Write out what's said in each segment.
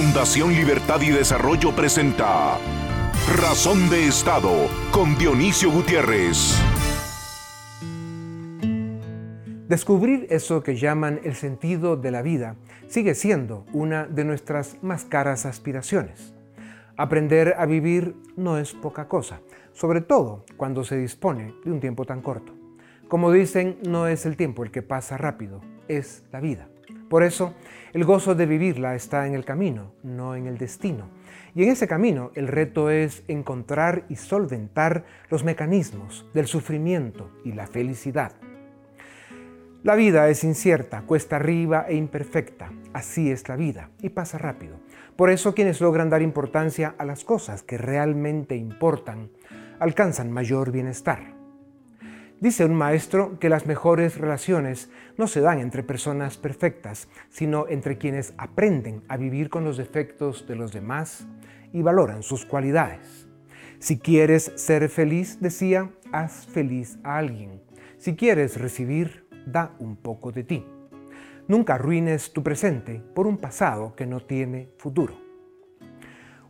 Fundación Libertad y Desarrollo presenta Razón de Estado con Dionisio Gutiérrez. Descubrir eso que llaman el sentido de la vida sigue siendo una de nuestras más caras aspiraciones. Aprender a vivir no es poca cosa, sobre todo cuando se dispone de un tiempo tan corto. Como dicen, no es el tiempo el que pasa rápido, es la vida. Por eso, el gozo de vivirla está en el camino, no en el destino. Y en ese camino el reto es encontrar y solventar los mecanismos del sufrimiento y la felicidad. La vida es incierta, cuesta arriba e imperfecta. Así es la vida y pasa rápido. Por eso quienes logran dar importancia a las cosas que realmente importan alcanzan mayor bienestar. Dice un maestro que las mejores relaciones no se dan entre personas perfectas, sino entre quienes aprenden a vivir con los defectos de los demás y valoran sus cualidades. Si quieres ser feliz, decía, haz feliz a alguien. Si quieres recibir, da un poco de ti. Nunca arruines tu presente por un pasado que no tiene futuro.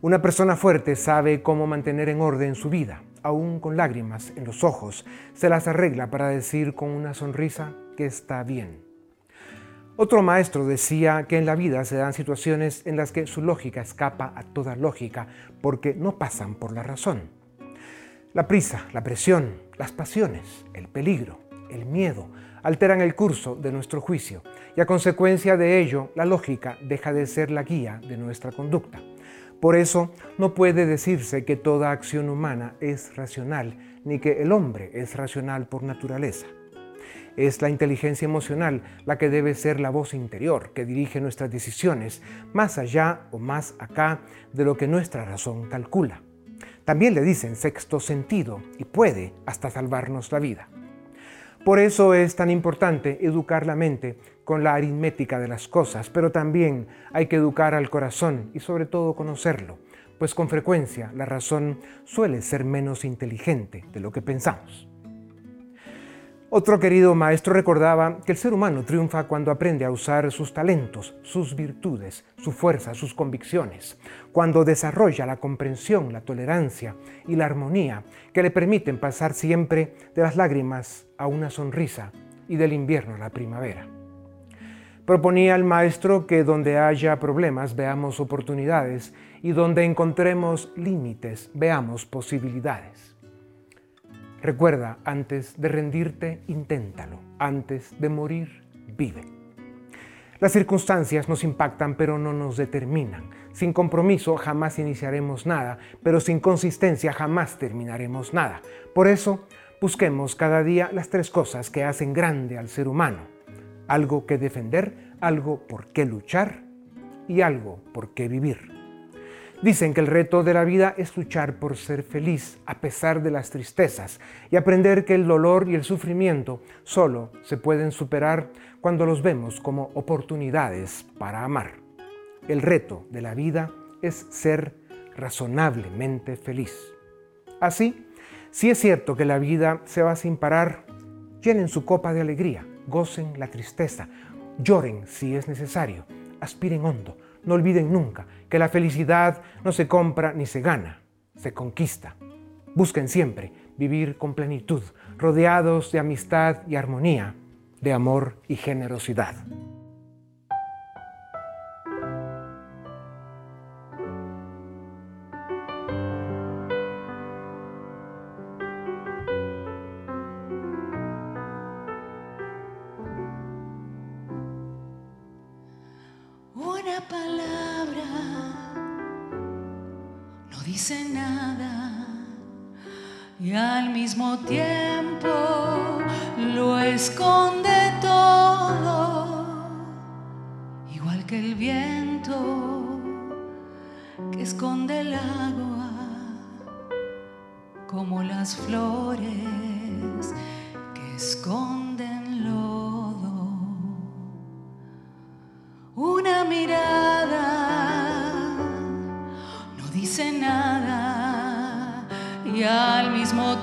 Una persona fuerte sabe cómo mantener en orden su vida aún con lágrimas en los ojos, se las arregla para decir con una sonrisa que está bien. Otro maestro decía que en la vida se dan situaciones en las que su lógica escapa a toda lógica porque no pasan por la razón. La prisa, la presión, las pasiones, el peligro, el miedo alteran el curso de nuestro juicio y a consecuencia de ello la lógica deja de ser la guía de nuestra conducta. Por eso no puede decirse que toda acción humana es racional, ni que el hombre es racional por naturaleza. Es la inteligencia emocional la que debe ser la voz interior que dirige nuestras decisiones, más allá o más acá de lo que nuestra razón calcula. También le dicen sexto sentido y puede hasta salvarnos la vida. Por eso es tan importante educar la mente con la aritmética de las cosas, pero también hay que educar al corazón y sobre todo conocerlo, pues con frecuencia la razón suele ser menos inteligente de lo que pensamos. Otro querido maestro recordaba que el ser humano triunfa cuando aprende a usar sus talentos, sus virtudes, su fuerza, sus convicciones, cuando desarrolla la comprensión, la tolerancia y la armonía que le permiten pasar siempre de las lágrimas a una sonrisa y del invierno a la primavera. Proponía el maestro que donde haya problemas veamos oportunidades y donde encontremos límites veamos posibilidades. Recuerda, antes de rendirte, inténtalo. Antes de morir, vive. Las circunstancias nos impactan pero no nos determinan. Sin compromiso jamás iniciaremos nada, pero sin consistencia jamás terminaremos nada. Por eso, busquemos cada día las tres cosas que hacen grande al ser humano. Algo que defender, algo por qué luchar y algo por qué vivir. Dicen que el reto de la vida es luchar por ser feliz a pesar de las tristezas y aprender que el dolor y el sufrimiento solo se pueden superar cuando los vemos como oportunidades para amar. El reto de la vida es ser razonablemente feliz. Así, si es cierto que la vida se va sin parar, llenen su copa de alegría, gocen la tristeza, lloren si es necesario, aspiren hondo, no olviden nunca que la felicidad no se compra ni se gana, se conquista. Busquen siempre vivir con plenitud, rodeados de amistad y armonía, de amor y generosidad.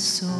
algún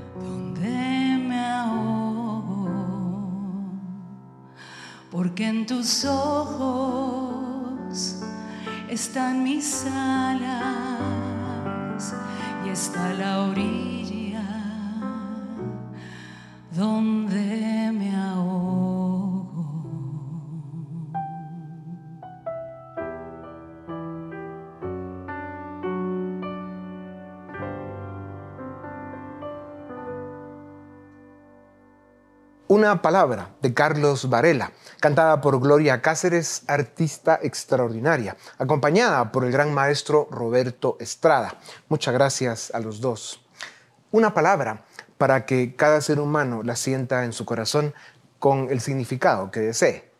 porque en tus ojos están mis alas y está la orilla Una palabra de Carlos Varela, cantada por Gloria Cáceres, artista extraordinaria, acompañada por el gran maestro Roberto Estrada. Muchas gracias a los dos. Una palabra para que cada ser humano la sienta en su corazón con el significado que desee.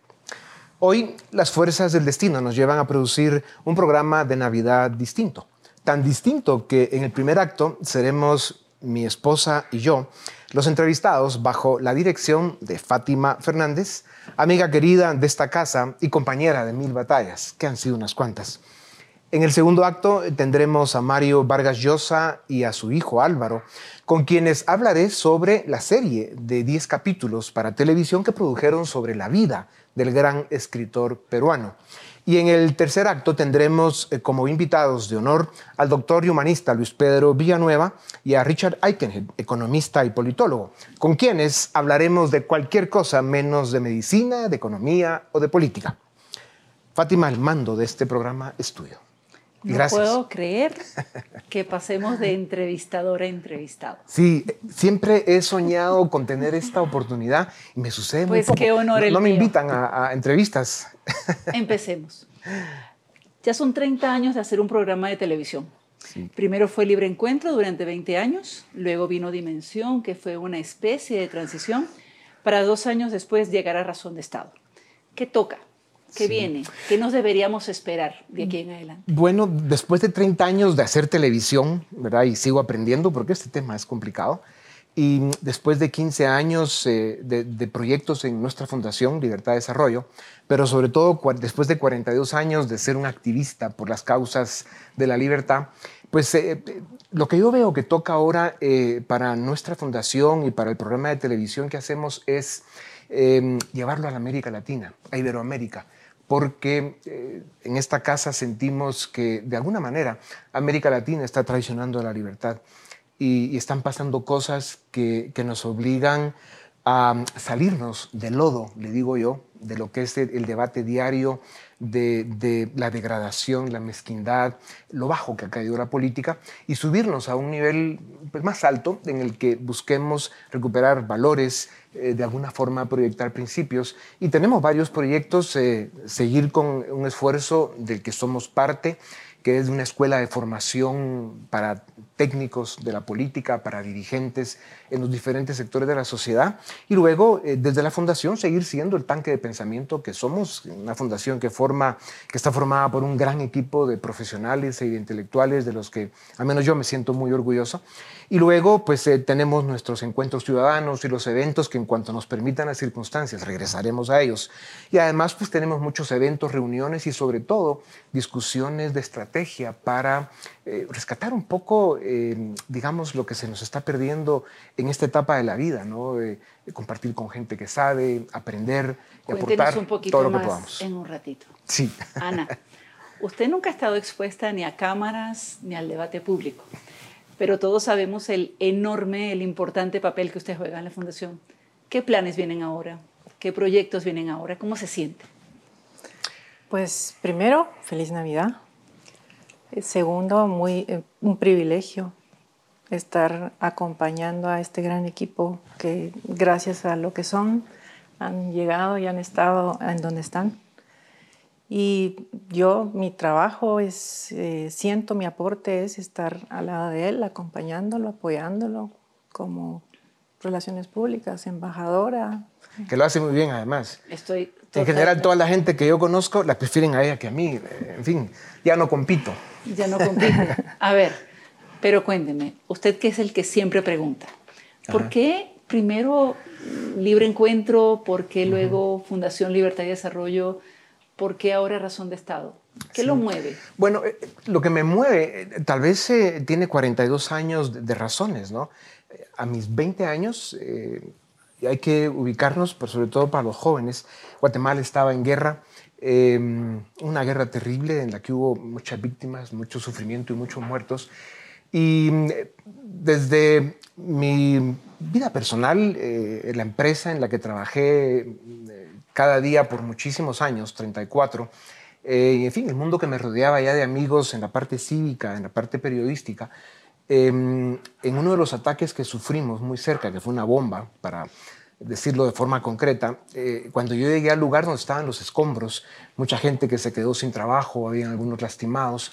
Hoy las fuerzas del destino nos llevan a producir un programa de Navidad distinto, tan distinto que en el primer acto seremos mi esposa y yo los entrevistados bajo la dirección de Fátima Fernández, amiga querida de esta casa y compañera de mil batallas, que han sido unas cuantas. En el segundo acto tendremos a Mario Vargas Llosa y a su hijo Álvaro, con quienes hablaré sobre la serie de 10 capítulos para televisión que produjeron sobre la vida del gran escritor peruano. Y en el tercer acto tendremos eh, como invitados de honor al doctor y humanista Luis Pedro Villanueva y a Richard Aikenhead, economista y politólogo, con quienes hablaremos de cualquier cosa menos de medicina, de economía o de política. Fátima, el mando de este programa es tuyo. No Gracias. puedo creer que pasemos de entrevistador a entrevistado. Sí, siempre he soñado con tener esta oportunidad y me sucede muy Pues poco. qué honor no, el no me mío. invitan a, a entrevistas. Empecemos. Ya son 30 años de hacer un programa de televisión. Primero fue Libre Encuentro durante 20 años, luego vino Dimensión, que fue una especie de transición, para dos años después llegar a Razón de Estado. ¿Qué toca? ¿Qué viene? ¿Qué nos deberíamos esperar de aquí en adelante? Bueno, después de 30 años de hacer televisión, ¿verdad? Y sigo aprendiendo porque este tema es complicado. Y después de 15 años eh, de, de proyectos en nuestra fundación, Libertad de Desarrollo, pero sobre todo después de 42 años de ser un activista por las causas de la libertad, pues eh, eh, lo que yo veo que toca ahora eh, para nuestra fundación y para el programa de televisión que hacemos es eh, llevarlo a la América Latina, a Iberoamérica porque eh, en esta casa sentimos que de alguna manera América Latina está traicionando la libertad y, están pasando cosas que, nos obligan a salirnos del lodo, le digo yo, de lo que es el, debate diario de, de la degradación, la mezquindad, lo bajo que ha caído la política y subirnos a un nivel pues, más alto en el que busquemos recuperar valores, eh, de alguna forma proyectar principios. Y tenemos varios proyectos, eh, seguir con un esfuerzo del que somos parte, que es una escuela de formación para técnicos de la política, para dirigentes en los diferentes sectores de la sociedad y luego eh, desde la fundación seguir siendo el tanque de pensamiento que somos, una fundación que, forma, que está formada por un gran equipo de profesionales e intelectuales de los que al menos yo me siento muy orgulloso. Y luego pues eh, tenemos nuestros encuentros ciudadanos y los eventos que en cuanto nos permitan las circunstancias regresaremos a ellos. Y además pues tenemos muchos eventos, reuniones y sobre todo discusiones de estrategia para eh, rescatar un poco, eh, digamos, lo que se nos está perdiendo en esta etapa de la vida, ¿no? compartir con gente que sabe, aprender y aportar un poquito todo lo más que podamos. en un ratito. Sí. Ana, usted nunca ha estado expuesta ni a cámaras ni al debate público, pero todos sabemos el enorme, el importante papel que usted juega en la Fundación. ¿Qué planes vienen ahora? ¿Qué proyectos vienen ahora? ¿Cómo se siente? Pues primero, feliz Navidad. Segundo, muy, eh, un privilegio estar acompañando a este gran equipo que gracias a lo que son han llegado y han estado en donde están. Y yo, mi trabajo es, eh, siento mi aporte es estar al lado de él, acompañándolo, apoyándolo como relaciones públicas, embajadora. Que lo hace muy bien además. Estoy En general, toda la gente que yo conozco la prefieren a ella que a mí. En fin, ya no compito. Ya no compite. A ver, pero cuénteme, usted que es el que siempre pregunta, ¿por Ajá. qué primero Libre Encuentro, por qué luego Fundación Libertad y Desarrollo, por qué ahora Razón de Estado? ¿Qué lo mueve? Bueno, eh, lo que me mueve, eh, tal vez eh, tiene 42 años de, de razones, ¿no? Eh, A mis 20 años, eh, hay que ubicarnos, pero sobre todo para los jóvenes, Guatemala estaba en guerra, eh, una guerra terrible en la que hubo muchas víctimas, mucho sufrimiento y muchos muertos. Y eh, desde mi vida personal, eh, la empresa en la que trabajé eh, cada día por muchísimos años, 34, eh, en fin, el mundo que me rodeaba ya de amigos en la parte cívica, en la parte periodística, eh, en uno de los ataques que sufrimos muy cerca, que fue una bomba, para decirlo de forma concreta, eh, cuando yo llegué al lugar donde estaban los escombros, mucha gente que se quedó sin trabajo, había algunos lastimados,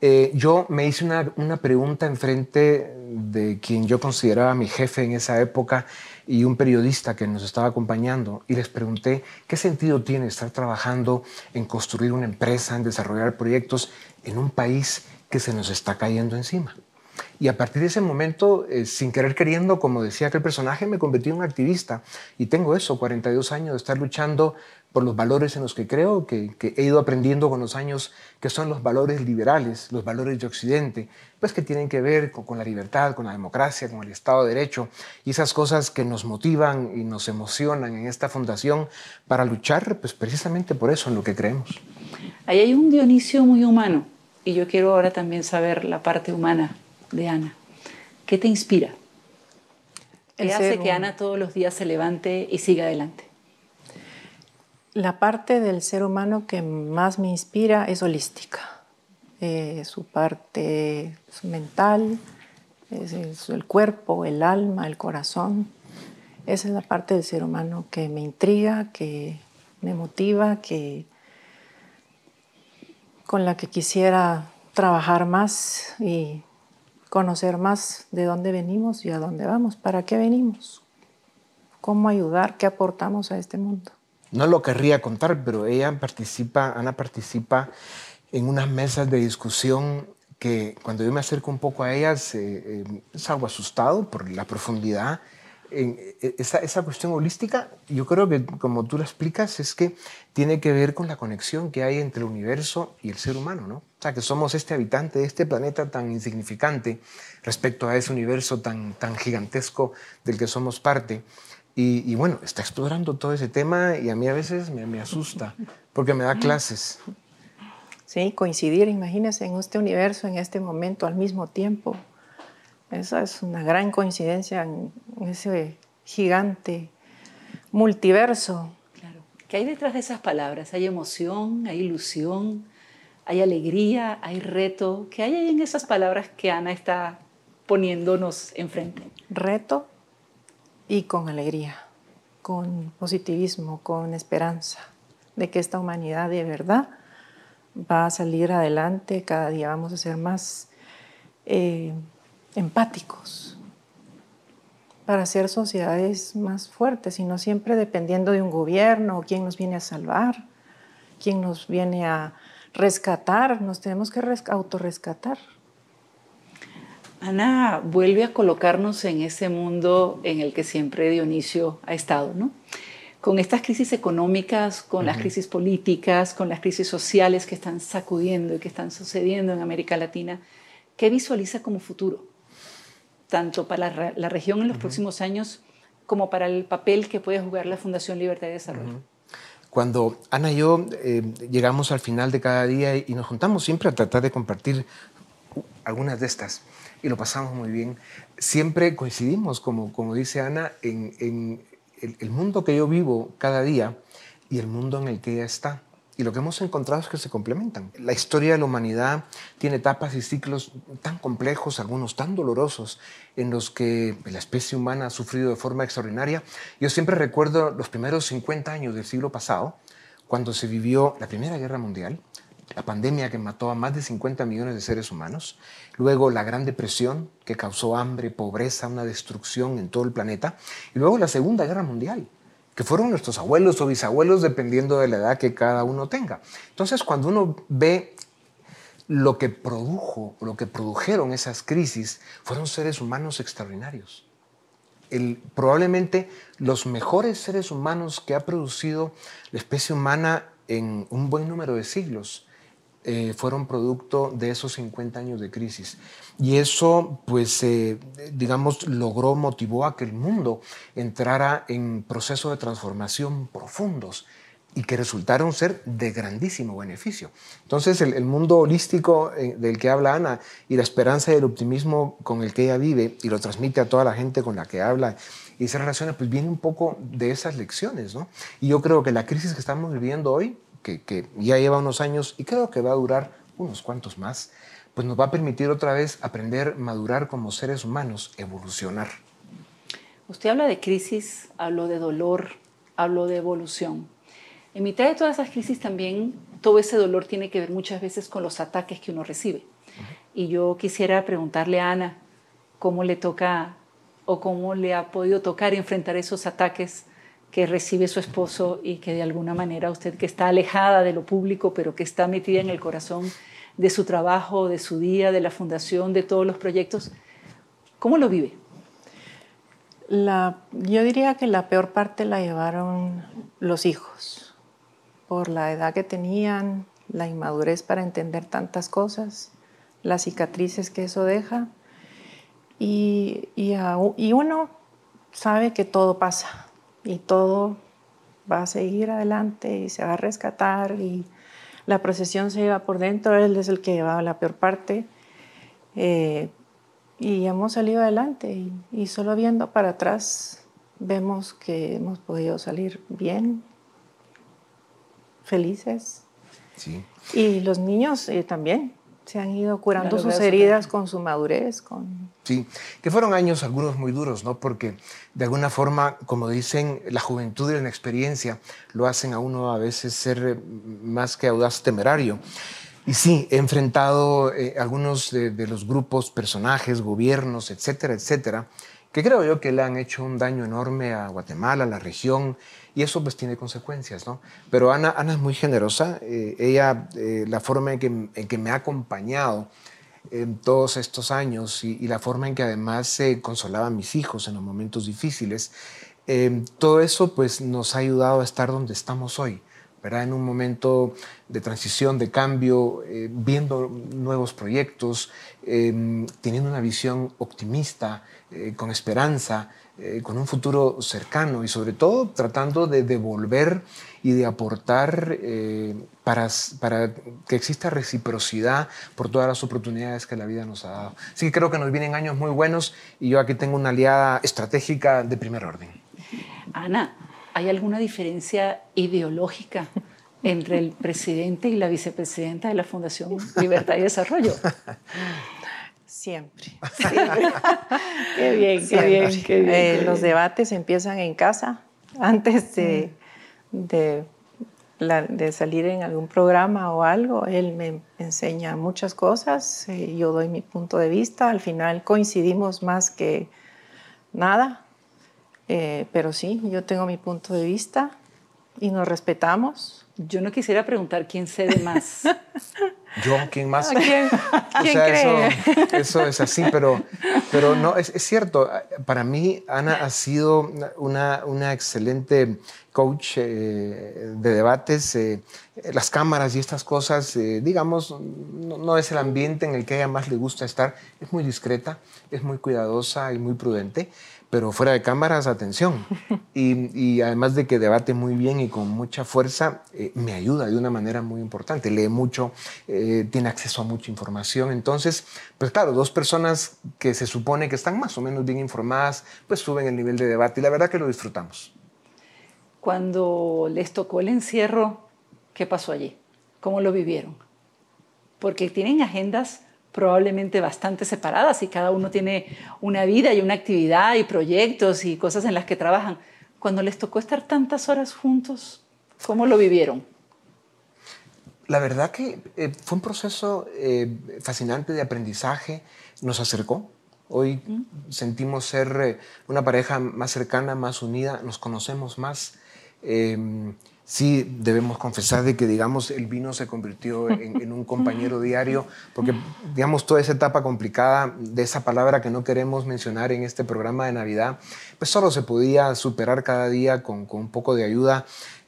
eh, yo me hice una, una pregunta enfrente de quien yo consideraba mi jefe en esa época y un periodista que nos estaba acompañando y les pregunté qué sentido tiene estar trabajando en construir una empresa, en desarrollar proyectos en un país que se nos está cayendo encima. Y a partir de ese momento, eh, sin querer queriendo, como decía aquel personaje, me convertí en un activista. Y tengo eso, 42 años de estar luchando por los valores en los que creo, que, que he ido aprendiendo con los años, que son los valores liberales, los valores de Occidente, pues que tienen que ver con, con la libertad, con la democracia, con el Estado de Derecho, y esas cosas que nos motivan y nos emocionan en esta fundación para luchar, pues precisamente por eso en lo que creemos. Ahí hay un Dionisio muy humano y yo quiero ahora también saber la parte humana de Ana. ¿Qué te inspira? El ¿Qué ser hace que Ana todos los días se levante y siga adelante? La parte del ser humano que más me inspira es holística. Eh, su parte mental, es el, el cuerpo, el alma, el corazón. Esa es la parte del ser humano que me intriga, que me motiva, que con la que quisiera trabajar más y conocer más de dónde venimos y a dónde vamos, para qué venimos, cómo ayudar, qué aportamos a este mundo. No lo querría contar, pero ella participa, Ana participa en unas mesas de discusión que cuando yo me acerco un poco a ellas eh, eh, salgo asustado por la profundidad. En eh, esa, esa cuestión holística, yo creo que como tú lo explicas, es que tiene que ver con la conexión que hay entre el universo y el ser humano, ¿no? O sea, que somos este habitante de este planeta tan insignificante respecto a ese universo tan, tan gigantesco del que somos parte. Y, y bueno, está explorando todo ese tema y a mí a veces me, me asusta porque me da clases. Sí, coincidir, imagínense, en este universo, en este momento, al mismo tiempo. Esa es una gran coincidencia en ese gigante multiverso. Claro. ¿Qué hay detrás de esas palabras? ¿Hay emoción? ¿Hay ilusión? ¿Hay alegría? ¿Hay reto? ¿Qué hay ahí en esas palabras que Ana está poniéndonos enfrente? Reto y con alegría, con positivismo, con esperanza de que esta humanidad de verdad va a salir adelante, cada día vamos a ser más eh, empáticos para hacer sociedades más fuertes y no siempre dependiendo de un gobierno o quién nos viene a salvar, quién nos viene a rescatar, nos tenemos que autorrescatar. Ana vuelve a colocarnos en ese mundo en el que siempre Dionisio ha estado, ¿no? Con estas crisis económicas, con las crisis políticas, con las crisis sociales que están sacudiendo y que están sucediendo en América Latina, ¿qué visualiza como futuro? Tanto para la, región en los próximos años como para el papel que puede jugar la Fundación Libertad y Desarrollo. Cuando Ana y yo eh, llegamos al final de cada día y nos juntamos siempre a tratar de compartir algunas de estas y lo pasamos muy bien, siempre coincidimos, como, como dice Ana, en, el, el mundo que yo vivo cada día y el mundo en el que ella está. Y lo que hemos encontrado es que se complementan. La historia de la humanidad tiene etapas y ciclos tan complejos, algunos tan dolorosos, en los que la especie humana ha sufrido de forma extraordinaria. Yo siempre recuerdo los primeros 50 años del siglo pasado, cuando se vivió la Primera Guerra Mundial, la pandemia que mató a más de 50 millones de seres humanos, luego la Gran Depresión que causó hambre, pobreza, una destrucción en todo el planeta, y luego la Segunda Guerra Mundial que fueron nuestros abuelos o bisabuelos dependiendo de la edad que cada uno tenga. Entonces, cuando uno ve lo que produjo, lo que produjeron esas crisis, fueron seres humanos extraordinarios. Probablemente los mejores seres humanos que ha producido la especie humana en un buen número de siglos eh, fueron producto de esos 50 años de crisis. Y eso, pues, eh, digamos, logró, motivó a que el mundo entrara en procesos de transformación profundos y que resultaron ser de grandísimo beneficio. Entonces, el, mundo holístico eh, del que habla Ana y la esperanza y el optimismo con el que ella vive y lo transmite a toda la gente con la que habla y se relaciona, pues viene un poco de esas lecciones, ¿no? Y yo creo que la crisis que estamos viviendo hoy que, ya lleva unos años y creo que va a durar unos cuantos más, pues nos va a permitir otra vez aprender, madurar como seres humanos, evolucionar. Usted habla de crisis, hablo de dolor, hablo de evolución. En mitad de todas esas crisis también todo ese dolor tiene que ver muchas veces con los ataques que uno recibe. Y yo quisiera preguntarle a Ana cómo le toca o cómo le ha podido tocar enfrentar esos ataques que recibe su esposo y que de alguna manera usted que está alejada de lo público, pero que está metida en el corazón de su trabajo, de su día, de la fundación, de todos los proyectos, ¿cómo lo vive? Yo diría que la peor parte la llevaron los hijos, por la edad que tenían, la inmadurez para entender tantas cosas, las cicatrices que eso deja, y, y uno sabe que todo pasa, y todo va a seguir adelante y se va a rescatar y la procesión se lleva por dentro, él es el que llevaba la peor parte eh, y hemos salido adelante y, solo viendo para atrás vemos que hemos podido salir bien, felices. Sí. Y los niños eh, también, se han ido curando sus heridas con su madurez. Con... Sí, que fueron años algunos muy duros, ¿no? Porque de alguna forma, como dicen, la juventud y la experiencia lo hacen a uno a veces ser eh, más que audaz temerario. Y sí, he enfrentado eh, algunos de, de, los grupos, personajes, gobiernos, etcétera, etcétera, que creo yo que le han hecho un daño enorme a Guatemala, a la región, y eso pues tiene consecuencias, ¿no? Pero Ana, Ana es muy generosa, eh, ella, eh, la forma en que, en que, me ha acompañado en todos estos años y, la forma en que además se consolaba a mis hijos en los momentos difíciles, eh, todo eso pues nos ha ayudado a estar donde estamos hoy. ¿verdad? En un momento de transición, de cambio, viendo nuevos proyectos, teniendo una visión optimista, con esperanza, eh, con un futuro cercano y sobre todo tratando de devolver y de aportar eh, para, para que exista reciprocidad por todas las oportunidades que la vida nos ha dado. Así que creo que nos vienen años muy buenos y yo aquí tengo una aliada estratégica de primer orden. Ana, ¿hay alguna diferencia ideológica entre el presidente y la vicepresidenta de la Fundación Libertad y Desarrollo? Siempre. qué bien, qué bien, qué bien, eh, los debates empiezan en casa antes de, la- de salir en algún programa o algo. Él me enseña muchas cosas, eh, yo doy mi punto de vista, al final coincidimos más que nada, Eh, pero sí, yo tengo mi punto de vista y nos respetamos. Yo no quisiera preguntar quién cede más. ¿Yo? ¿Quién más? ¿A quién, O quién sea, cree? Eso, eso es así, pero, pero no, es, es cierto. Para mí, Ana ha sido una, una excelente coach eh, de debates. eh, las cámaras y estas cosas, eh, digamos, no, no es el ambiente en el que a ella más le gusta estar. Es muy discreta, es muy cuidadosa y muy prudente. Pero fuera de cámaras, atención. Y, y además de que debate muy bien y con mucha fuerza, eh, me ayuda de una manera muy importante. Lee mucho, eh, tiene acceso a mucha información. Entonces, pues claro, dos personas que se supone que están más o menos bien informadas, pues suben el nivel de debate y la verdad que lo disfrutamos. Cuando les tocó el encierro, ¿qué pasó allí? ¿Cómo lo vivieron? Porque tienen agendas probablemente bastante separadas y cada uno tiene una vida y una actividad y proyectos y cosas en las que trabajan. Cuando les tocó estar tantas horas juntos, ¿cómo lo vivieron? La verdad que eh, fue un proceso eh, fascinante de aprendizaje, nos acercó. Hoy sentimos ser eh, una pareja más cercana, más unida, nos conocemos más. Eh, sí, debemos confesar de que, digamos, el vino se convirtió en, en un compañero diario, porque, digamos, toda esa etapa complicada de esa palabra que no queremos mencionar en este programa de Navidad, pues solo se podía superar cada día con, con un poco de ayuda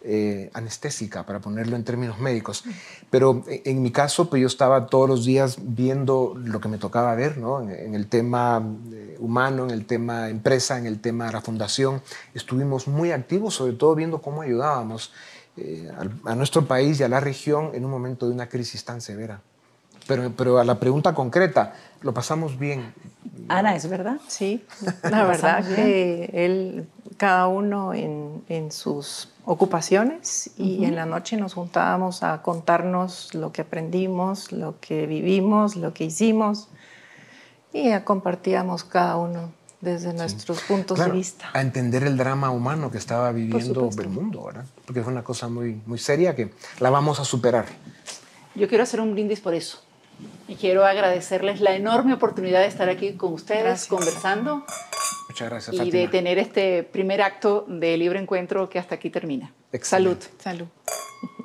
eh, anestésica, para ponerlo en términos médicos. Pero en, en mi caso, pues yo estaba todos los días viendo lo que me tocaba ver, ¿no? En, en el tema eh, humano, en el tema empresa, en el tema de la fundación. Estuvimos muy activos, sobre todo viendo cómo ayudábamos eh, al- a, nuestro país y a la región en un momento de una crisis tan severa. Pero, pero a la pregunta concreta, lo pasamos bien. Ana, ¿es verdad? Sí, la verdad que él, cada uno en, en sus ocupaciones y en la noche nos juntábamos a contarnos lo que aprendimos, lo que vivimos, lo que hicimos y ya compartíamos cada uno desde nuestros puntos Claro, de vista. A entender el drama humano que estaba viviendo el mundo, ¿verdad? Porque fue una cosa muy, muy seria que la vamos a superar. Yo quiero hacer un brindis por eso. Y quiero agradecerles la enorme oportunidad de estar aquí con ustedes Gracias. conversando Muchas gracias, y Fátima. de tener este primer acto de libre encuentro que hasta aquí termina. Salud. Excelente. Salud.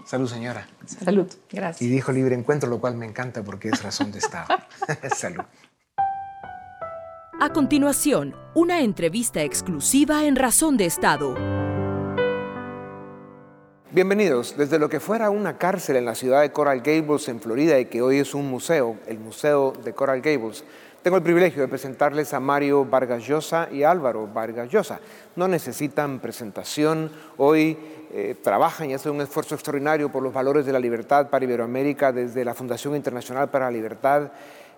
Salud, señora. Salud. Y Gracias. dijo libre encuentro, lo cual me encanta porque es razón de Estado. Salud. A continuación, una entrevista exclusiva en Razón de Estado. Bienvenidos. Desde lo que fuera una cárcel en la ciudad de Coral Gables, en Florida, y que hoy es un museo, el Museo de Coral Gables, tengo el privilegio de presentarles a Mario Vargas Llosa y Álvaro Vargas Llosa. No necesitan presentación. Hoy eh, trabajan y hacen un esfuerzo extraordinario por los valores de la libertad para Iberoamérica desde la Fundación Internacional para la Libertad.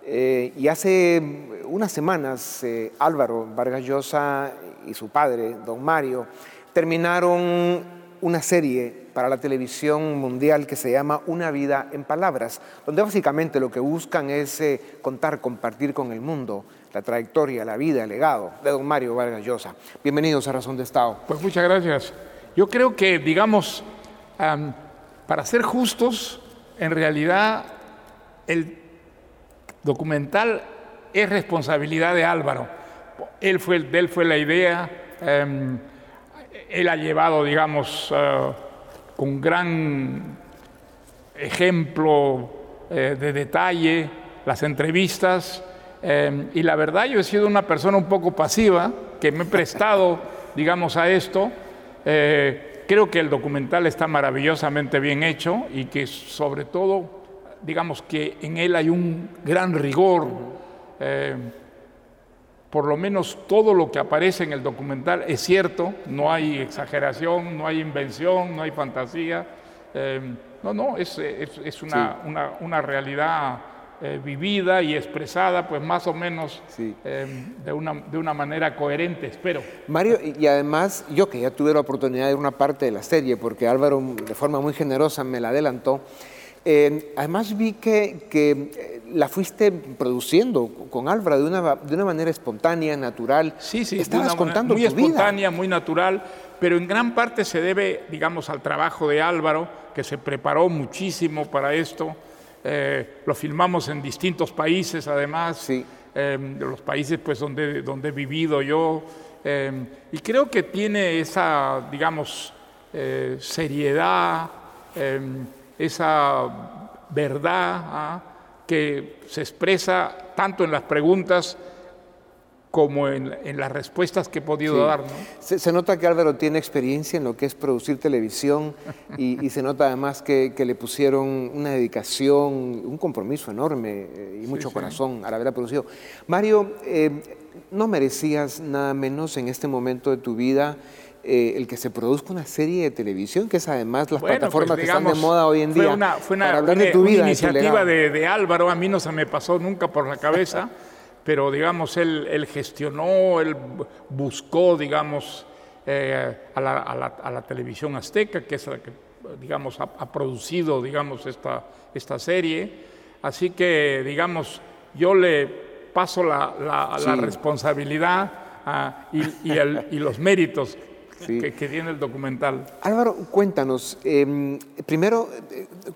Eh, y hace unas semanas, eh, Álvaro Vargas Llosa y su padre, don Mario, terminaron una serie para la televisión mundial que se llama Una vida en palabras, donde básicamente lo que buscan es eh, contar, compartir con el mundo la trayectoria, la vida, el legado de don Mario Vargas Llosa. Bienvenidos a Razón de Estado. Pues muchas gracias. Yo creo que, digamos, am, para ser justos, en realidad el documental es responsabilidad de Álvaro. Él fue, él fue la idea, em, él ha llevado, digamos, eh, con gran ejemplo eh, de detalle las entrevistas eh, y la verdad yo he sido una persona un poco pasiva que me he prestado, digamos, a esto. Creo que el documental está maravillosamente bien hecho y que sobre todo, digamos que en él hay un gran rigor. Por lo menos todo lo que aparece en el documental es cierto, no hay exageración, no hay invención, no hay fantasía. Eh, no, no, es, es- es una, una- una realidad eh, vivida y expresada, pues más o menos Sí. eh, de, una, de una manera coherente, espero. Mario, y y además yo que ya tuve la oportunidad de ver una parte de la serie, porque Álvaro de forma muy generosa me la adelantó, Eh, además vi que, que eh, la fuiste produciendo con Álvaro de una, de una manera espontánea, natural. Sí, sí, Estabas una contando muy tu vida. espontánea, muy natural, pero en gran parte se debe, digamos, al trabajo de Álvaro, que se preparó muchísimo para esto. Eh, lo filmamos en distintos países, además, Sí. eh, de los países pues, donde, donde he vivido yo. eh, y creo que tiene esa, digamos, eh, seriedad, eh, esa verdad ah, que se expresa tanto en las preguntas como en, en las respuestas que he podido Sí. dar. ¿no? Se, se nota que Álvaro tiene experiencia en lo que es producir televisión y, y se nota además que, que le pusieron una dedicación, un compromiso enorme eh, y mucho corazón al haberla producido. Mario, eh, no merecías nada menos en este momento de tu vida eh, el que se produzca una serie de televisión, que es además las Bueno, plataformas pues, que están de moda hoy en fue día. Una, fue una, para hablar de tu una vida, iniciativa de, de Álvaro, a mí no se me pasó nunca por la cabeza, pero digamos, él, él gestionó, él bu- buscó, digamos, eh, a, la, a la- a la televisión azteca, que es la que, digamos, ha, ha producido, digamos, esta, esta serie. Así que, digamos, yo le paso la, la- la Sí. responsabilidad ah, y, y el- y los méritos Sí. que, que tiene el documental. Álvaro, cuéntanos, eh, primero,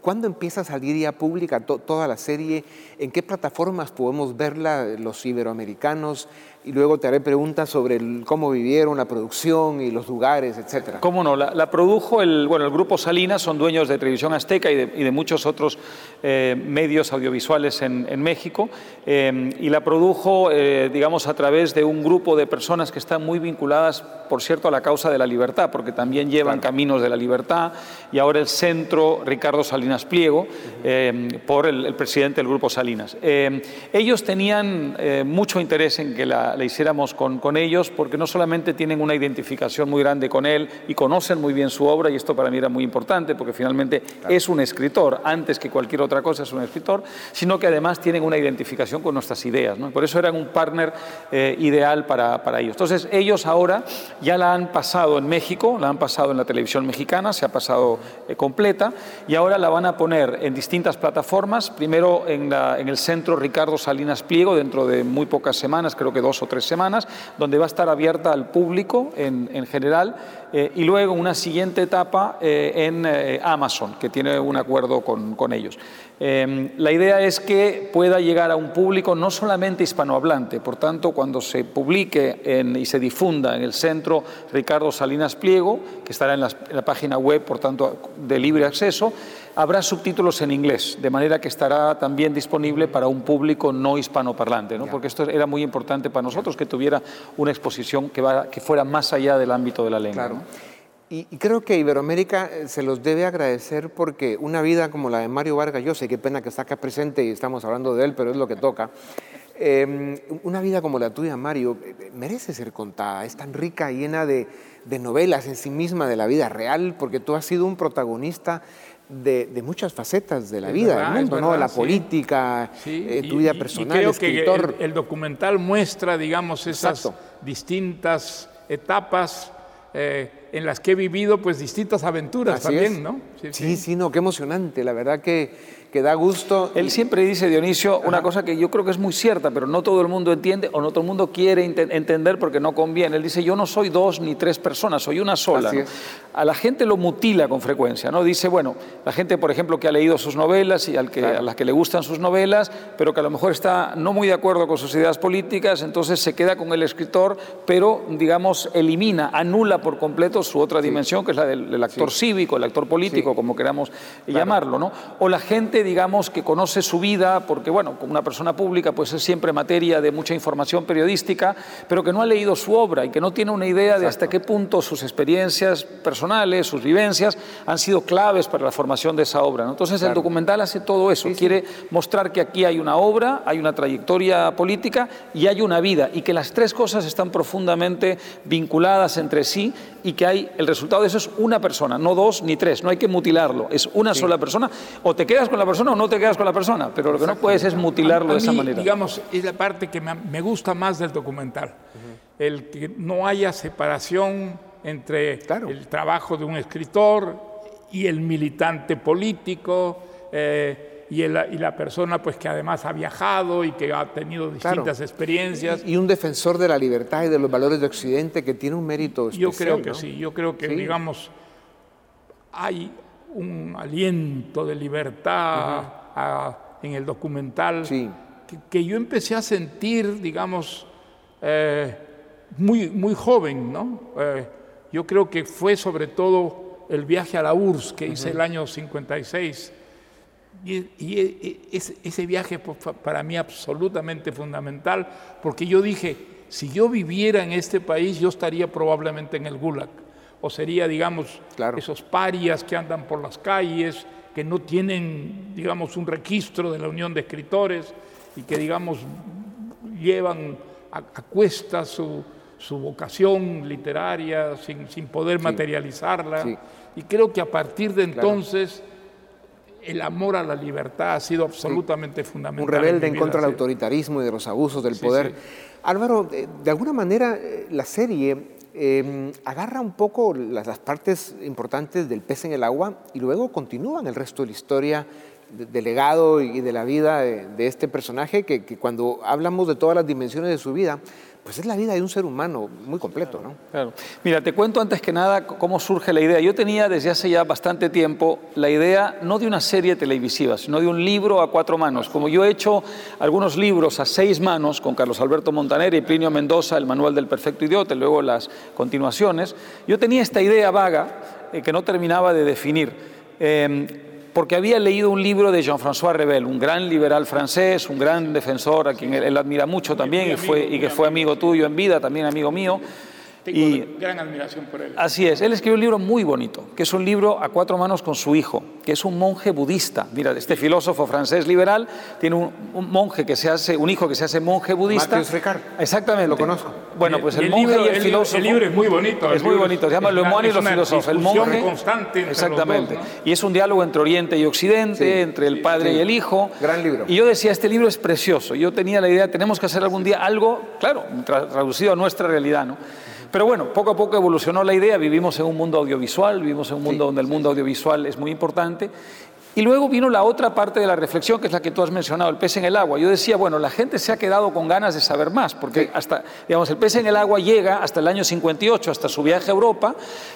¿cuándo empieza a salir ya pública to- toda la serie? ¿En qué plataformas podemos verla los iberoamericanos? Y luego te haré preguntas sobre el- cómo vivieron la producción y los lugares, etcétera. ¿Cómo no? La, la produjo el, bueno, el Grupo Salinas, son dueños de Televisión Azteca y de, y de muchos otros eh, medios audiovisuales en, en México. eh, y la produjo, eh, digamos, a través de un grupo de personas que están muy vinculadas, por cierto, a la causa de la libertad, porque también llevan Caminos de la Libertad y ahora el Centro Ricardo Salinas Pliego, eh, por el, el presidente del Grupo Salinas. Eh, ellos tenían eh, mucho interés en que la, la hiciéramos con, con ellos, porque no solamente tienen una identificación muy grande con él y conocen muy bien su obra, y esto para mí era muy importante, porque finalmente es un escritor, antes que cualquier otra cosa es un escritor, sino que además tienen una identificación con nuestras ideas. ¿no? Por eso eran un partner eh, ideal para, para ellos. Entonces, ellos ahora ya la han pasado en México, la han pasado en la televisión mexicana, se ha pasado eh, completa, y ahora la van a poner en distintas plataformas, primero en, la- en el centro Ricardo Salinas Pliego, dentro de muy pocas semanas, creo que dos o tres semanas, donde va a estar abierta al público en, en general, eh, y luego una siguiente etapa eh, en eh, Amazon, que tiene un acuerdo con, con ellos. Eh, la idea es que pueda llegar a un público no solamente hispanohablante, por tanto, cuando se publique y se difunda en el centro Ricardo Salinas Pliego, que estará en, en la página web, por tanto, de libre acceso, habrá subtítulos en inglés, de manera que estará también disponible para un público no hispanoparlante, ¿no? porque esto era muy importante para nosotros, que tuviera una exposición que, va- que fuera más allá del ámbito de la lengua. Claro. ¿no? Y, y creo que Iberoamérica eh, se los debe agradecer porque una vida como la de Mario Vargas, yo sé qué pena que está acá presente y estamos hablando de él, pero es lo que toca. Eh, una vida como la tuya, Mario, eh, eh, merece ser contada. Es tan rica, llena de, de novelas en sí misma de la vida real, porque tú has sido un protagonista de, de muchas facetas de la Es vida verdad, del mundo, ¿no? La sí. política, Sí, eh, tu vida y- y personal, creo escritor. que el, el documental muestra, digamos, esas Exacto. distintas etapas eh, en las que he vivido, pues distintas aventuras Así también, es. ¿no? Sí, sí, no, qué emocionante. La verdad que, que da gusto. Él siempre dice, Dionisio, una cosa que yo creo que es muy cierta, pero no todo el mundo entiende o no todo el mundo quiere ente- entender porque no conviene. Él dice, yo no soy dos ni tres personas, soy una sola. A la gente lo mutila con frecuencia, ¿no? Dice, bueno, la gente, por ejemplo, que ha leído sus novelas y al que, a las que le gustan sus novelas, pero que a lo mejor está no muy de acuerdo con sus ideas políticas, entonces se queda con el escritor, pero, digamos, elimina, anula por completo su otra dimensión, que es la del, del actor cívico, el actor político, como queramos llamarlo, ¿no? O la gente, digamos, que conoce su vida, porque, bueno, como una persona pública, pues es siempre materia de mucha información periodística, pero que no ha leído su obra y que no tiene una idea de hasta qué punto sus experiencias personales, sus vivencias, han sido claves para la formación de esa obra. ¿no? Entonces, el documental hace todo eso, quiere mostrar que aquí hay una obra, hay una trayectoria política y hay una vida, y que las tres cosas están profundamente vinculadas entre sí y que hay, el resultado de eso es una persona, no dos ni tres, no hay que mutilarlo, es una sola persona, o te quedas con la persona o no te quedas con la persona, pero lo que no puedes es mutilarlo A de esa mí, manera. Digamos, es la parte que me, gusta más del documental. El que no haya separación entre Claro. el trabajo de un escritor y el militante político, eh, y, el- y la persona pues que además ha viajado y que ha tenido distintas experiencias. Y un defensor de la libertad y de los valores de Occidente que tiene un mérito especial. Yo creo que ¿no? sí, yo creo que, Sí. digamos, hay un aliento de libertad ah, en el documental Sí. que, que yo empecé a sentir, digamos, eh, muy, muy joven, ¿no? Eh, yo creo que fue sobre todo el viaje a la URSS que hice el año 56. Y, y ese, viaje fue para mí absolutamente fundamental, porque yo dije, si yo viviera en este país, yo estaría probablemente en el Gulag, o sería, digamos, Claro. esos parias que andan por las calles, que no tienen, digamos, un registro de la Unión de Escritores y que, digamos, llevan a, a cuestas su, su vocación literaria sin, sin poder materializarla. sí. Y creo que a partir de entonces el amor a la libertad ha sido absolutamente fundamental. Un rebelde en vida, contra del sí. autoritarismo y de los abusos del Sí, poder. Álvaro, de, de alguna manera eh, la serie eh, agarra un poco las, las partes importantes del pez en el agua y luego continúan el resto de la historia de- del legado y de la vida de, de este personaje que, que cuando hablamos de todas las dimensiones de su vida, pues es la vida de un ser humano muy completo, ¿no? Claro. Mira, te cuento antes que nada cómo surge la idea. Yo tenía desde hace ya bastante tiempo la idea no de una serie televisiva, sino de un libro a cuatro manos. Como yo he hecho algunos libros a seis manos con Carlos Alberto Montaner y Plinio Mendoza, el Manual del Perfecto Idiota, y luego las continuaciones, yo tenía esta idea vaga eh, que no terminaba de definir. Eh, porque había leído un libro de Jean-François Rebel, un gran liberal francés, un gran defensor a quien él, él admira mucho también y, fue, y que fue amigo tuyo en vida, también amigo mío. Tengo Y gran admiración por él. así es, él escribió un libro muy bonito, que es un libro a cuatro manos con su hijo, que es un monje budista. Mira, este filósofo francés liberal tiene un, un monje que se hace, un hijo que se hace monje budista. Mathieu Ricard. Exactamente. Lo conozco. Bueno, pues y el, monje libro- y el, el filósofo. el libro es muy bonito, el Es muy bonito. Se llama una- Moine y es los una filósofos. El monje. constante entre los Exactamente. dos, ¿no? Y es un diálogo entre Oriente y Occidente, Sí. entre el padre y el hijo. Gran libro. Y yo decía, este libro es precioso. Yo tenía la idea, tenemos que hacer algún día algo, claro, tra- traducido a nuestra realidad, ¿no? Pero bueno, poco a poco evolucionó la idea, vivimos en un mundo audiovisual, vivimos en un mundo donde el mundo audiovisual es muy importante. Y luego vino la otra parte de la reflexión, que es la que tú has mencionado, el pez en el agua. Yo decía, bueno, la gente se ha quedado con ganas de saber más, porque hasta, digamos, el pez en el agua llega hasta el año 58, hasta su viaje a Europa,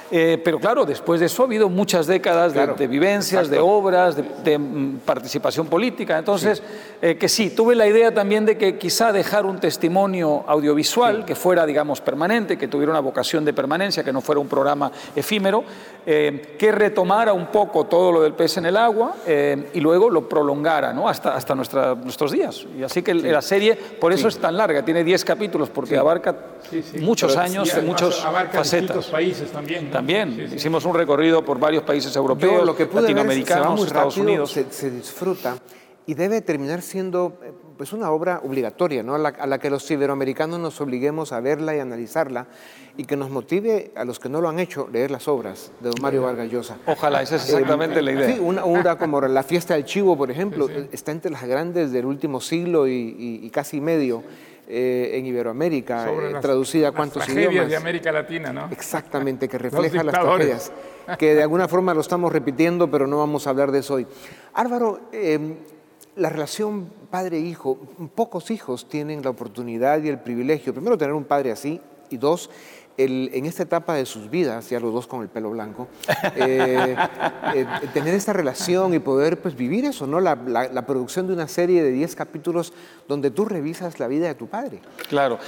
eh, pero claro, después de eso ha habido muchas décadas de- Claro, de, vivencias, de obras, de, de, mm, participación política. Entonces, eh, que sí, tuve la idea también de que quizá dejar un testimonio audiovisual que fuera, digamos, permanente, que tuviera una vocación de permanencia, que no fuera un programa efímero, eh, que retomara un poco todo lo del pez en el agua eh, y luego lo prolongara ¿no? hasta, hasta nuestra- nuestros días. Y así que la serie, por eso es tan larga, tiene 10 capítulos, porque abarca muchos años, Y muchos abarca facetas. distintos países también. ¿no? También Sí, sí. hicimos un recorrido por varios países europeos, Yo lo que pude ver es- se va latinoamericanos, muy Estados rápido, Unidos. Se, se disfruta y debe terminar siendo eh, pues una obra obligatoria, ¿no? a, la, a la que los iberoamericanos nos obliguemos a verla y analizarla y que nos motive a los que no lo han hecho leer las obras de don Mario Vargas Llosa. Ojalá, esa es exactamente la idea. Sí, una obra como La fiesta del chivo, por ejemplo, está entre las grandes del último siglo y, y- y casi medio eh, en Iberoamérica, eh, las- traducida a cuántos tragedias idiomas. de América Latina, ¿no? Exactamente, que refleja las tragedias, que de alguna forma lo estamos repitiendo, pero no vamos a hablar de eso hoy. Álvaro, eh, la relación padre-hijo, pocos hijos tienen la oportunidad y el privilegio, primero, tener un padre así, y dos, el- en esta etapa de sus vidas, ya los dos con el pelo blanco, eh, eh, tener esta relación y poder pues, vivir eso, ¿no? La, la- la producción de una serie de 10 capítulos donde tú revisas la vida de tu padre. Claro.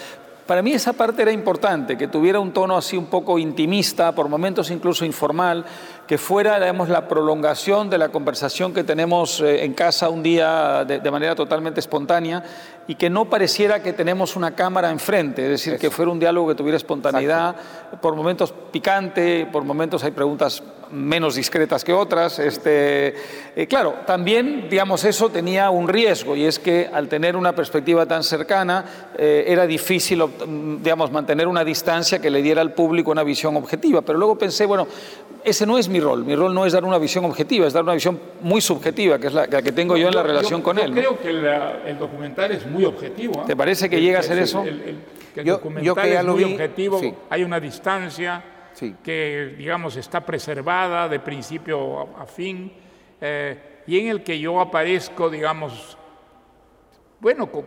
Para mí esa parte era importante, que tuviera un tono así un poco intimista, por momentos incluso informal, que fuera, digamos, la prolongación de la conversación que tenemos eh, en casa un día de, de manera totalmente espontánea y que no pareciera que tenemos una cámara enfrente, es decir, que fuera un diálogo que tuviera espontaneidad, por momentos picante, por momentos hay preguntas menos discretas que otras. Este, eh, claro, también, digamos, eso tenía un riesgo y es que al tener una perspectiva tan cercana eh, era difícil, digamos, mantener una distancia que le diera al público una visión objetiva. Pero luego pensé, bueno, ese no es mi rol. Mi rol no es dar una visión objetiva, es dar una visión muy subjetiva, que es la, la que tengo yo en la relación con yo él. ¿no? creo que la- el documental es muy objetivo. ¿eh? ¿Te parece que El- llega a ser el- eso? el- el- que el Yo- documental yo que ya es lo muy vi, objetivo, sí. hay una distancia Sí. que, digamos, está preservada de principio a, a fin. Eh, y en el que yo aparezco, digamos, bueno, con,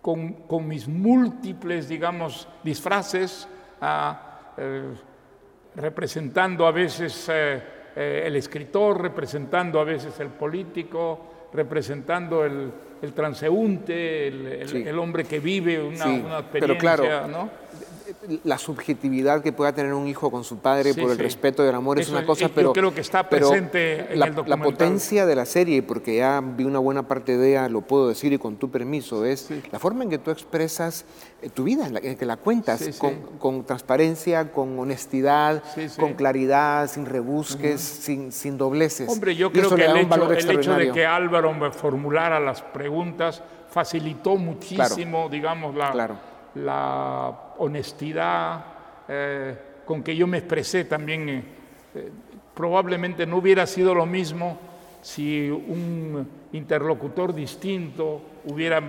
con, con mis múltiples, digamos, disfraces, ah, eh, representando a veces eh, eh, el escritor, representando a veces el político, representando el, el transeúnte, el, el- Sí. el hombre que vive una, Sí, una pero experiencia, claro, ¿no? la subjetividad que pueda tener un hijo con su padre Sí, por el sí. respeto y el amor es Eso una es- cosa, yo pero creo que está pero presente en la, el la potencia de la serie, porque ya vi una buena parte de ella, lo puedo decir y con tu permiso, es la forma en que tú expresas eh, tu vida, en la en que la cuentas Sí, sí. Con, con transparencia, con honestidad, Sí, sí. con claridad, sin rebusques, sin, sin dobleces. Hombre, yo creo que el hecho, el hecho de que Álvaro me formulara las preguntas facilitó muchísimo, digamos, la, Claro. la honestidad eh, con que yo me expresé también. eh, eh, probablemente no hubiera sido lo mismo si un interlocutor distinto hubiera,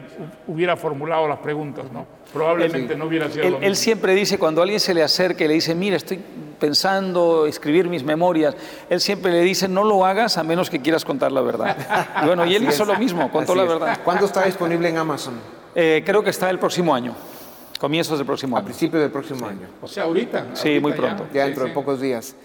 hubiera formulado las preguntas, ¿no? Probablemente no hubiera sido Él, lo él siempre dice, cuando alguien se le acerca y le dice, mira, estoy pensando escribir mis memorias, él siempre le dice, no lo hagas a menos que quieras contar la verdad. Y bueno, y él Así hizo es. lo mismo, contó Así la es. verdad. ¿Cuándo está disponible en Amazon? Eh, creo que está el próximo año, comienzos del próximo A año. principios del próximo año. O sea, ahorita. Sí, ahorita muy ya. pronto. ya Sí, dentro de sí. pocos días.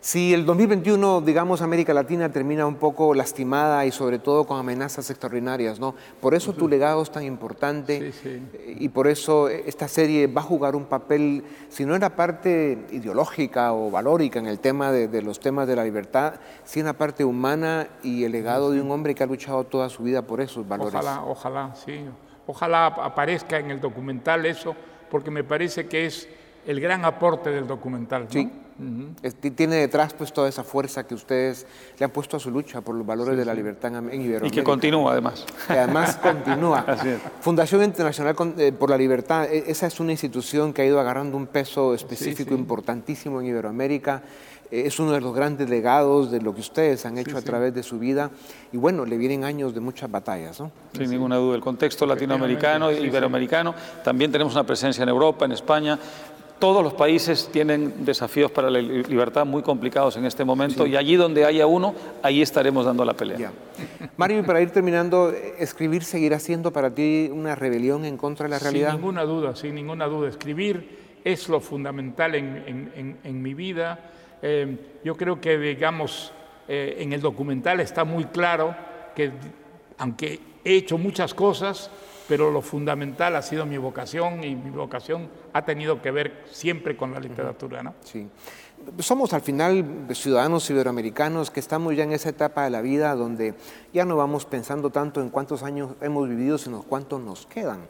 Si el 2021, digamos, América Latina termina un poco lastimada y sobre todo con amenazas extraordinarias, ¿no? Por eso tu legado es tan importante Sí, sí. eh, y por eso esta serie va a jugar un papel, si no en la parte ideológica o valórica en el tema de, de los temas de la libertad, sí en la parte humana y el legado de un hombre que ha luchado toda su vida por esos valores. Ojalá, ojalá, sí. Ojalá ap- aparezca en el documental eso, porque me parece que es el gran aporte del documental. ¿no? Sí. Es- ti- Tiene detrás pues toda esa fuerza que ustedes le han puesto a su lucha por los valores de la libertad en, Iberoamérica. Y que continúa además. que además continúa. Así es. Fundación Internacional eh, por la Libertad, e- esa es una institución que ha ido agarrando un peso específico importantísimo en Iberoamérica. Eh, Es uno de los grandes legados de lo que ustedes han hecho a través de su vida. Y bueno, le vienen años de muchas batallas, ¿no? Sin ninguna duda, el contexto latinoamericano, iberoamericano, también tenemos una presencia en Europa, en España. Todos los países tienen desafíos para la li- libertad muy complicados en este momento y allí donde haya uno, ahí estaremos dando la pelea. Ya. Mario, y para ir terminando, ¿escribir seguirá siendo para ti una rebelión en contra de la realidad? Sin ninguna duda, sin ninguna duda. Escribir es lo fundamental en, en- en- en mi vida. Eh, yo creo que, digamos, eh, en el documental está muy claro que, aunque he hecho muchas cosas, pero lo fundamental ha sido mi vocación y mi vocación ha tenido que ver siempre con la literatura, ¿no? Sí. Somos al final ciudadanos iberoamericanos que estamos ya en esa etapa de la vida donde ya no vamos pensando tanto en cuántos años hemos vivido, sino cuántos nos quedan.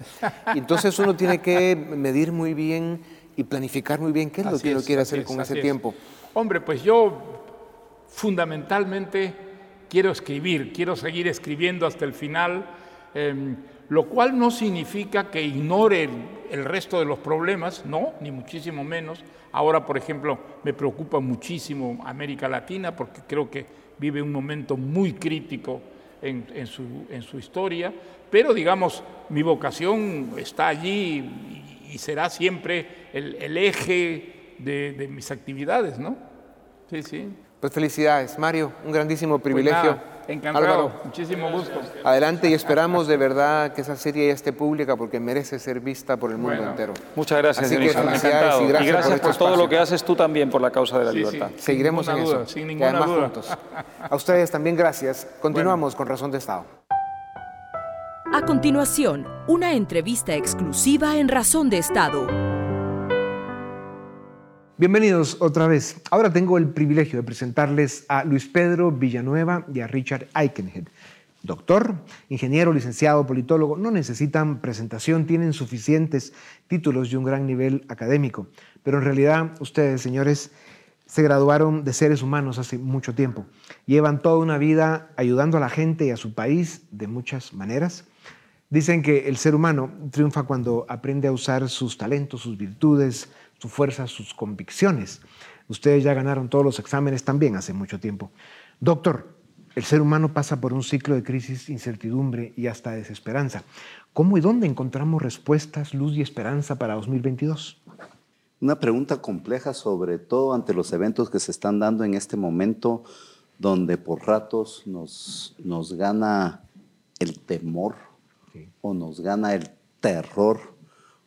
Y entonces uno tiene que medir muy bien y planificar muy bien qué es lo Así que uno quiere hacer es, con ese es. tiempo. Hombre, pues yo fundamentalmente quiero escribir, quiero seguir escribiendo hasta el final, eh, lo cual no significa que ignore el, el resto de los problemas, no, ni muchísimo menos. Ahora, por ejemplo, me preocupa muchísimo América Latina porque creo que vive un momento muy crítico en, en su, en su historia, pero digamos, mi vocación está allí y, y será siempre el, el eje de, de mis actividades, ¿no? Sí, sí. Pues felicidades, Mario, un grandísimo Pues privilegio. Encantado, Álvaro, muchísimo gusto. adelante y esperamos de verdad que esa serie ya esté pública porque merece ser vista por el mundo Bueno. entero. Muchas gracias, Así que y gracias por este por todo espacio. lo que haces tú también por la causa de la Sí, sí. libertad. Sin Seguiremos en duda, eso. sin y ninguna además duda. juntos. A ustedes también gracias. Continuamos con Razón de Estado. A continuación, una entrevista exclusiva en Razón de Estado. Bienvenidos otra vez. Ahora tengo el privilegio de presentarles a Luis Pedro Villanueva y a Richard Aikenhead. Doctor, ingeniero, licenciado, politólogo, no necesitan presentación, tienen suficientes títulos y un gran nivel académico. Pero en realidad ustedes, señores, se graduaron de seres humanos hace mucho tiempo. Llevan toda una vida ayudando a la gente y a su país de muchas maneras. Dicen que el ser humano triunfa cuando aprende a usar sus talentos, sus virtudes, su fuerza, sus convicciones. Ustedes ya ganaron todos los exámenes también hace mucho tiempo. Doctor, el ser humano pasa por un ciclo de crisis, incertidumbre y hasta desesperanza. ¿Cómo y dónde encontramos respuestas, luz y esperanza para 2022? Una pregunta compleja, sobre todo ante los eventos que se están dando en este momento, donde por ratos nos, nos gana el temor o nos gana el terror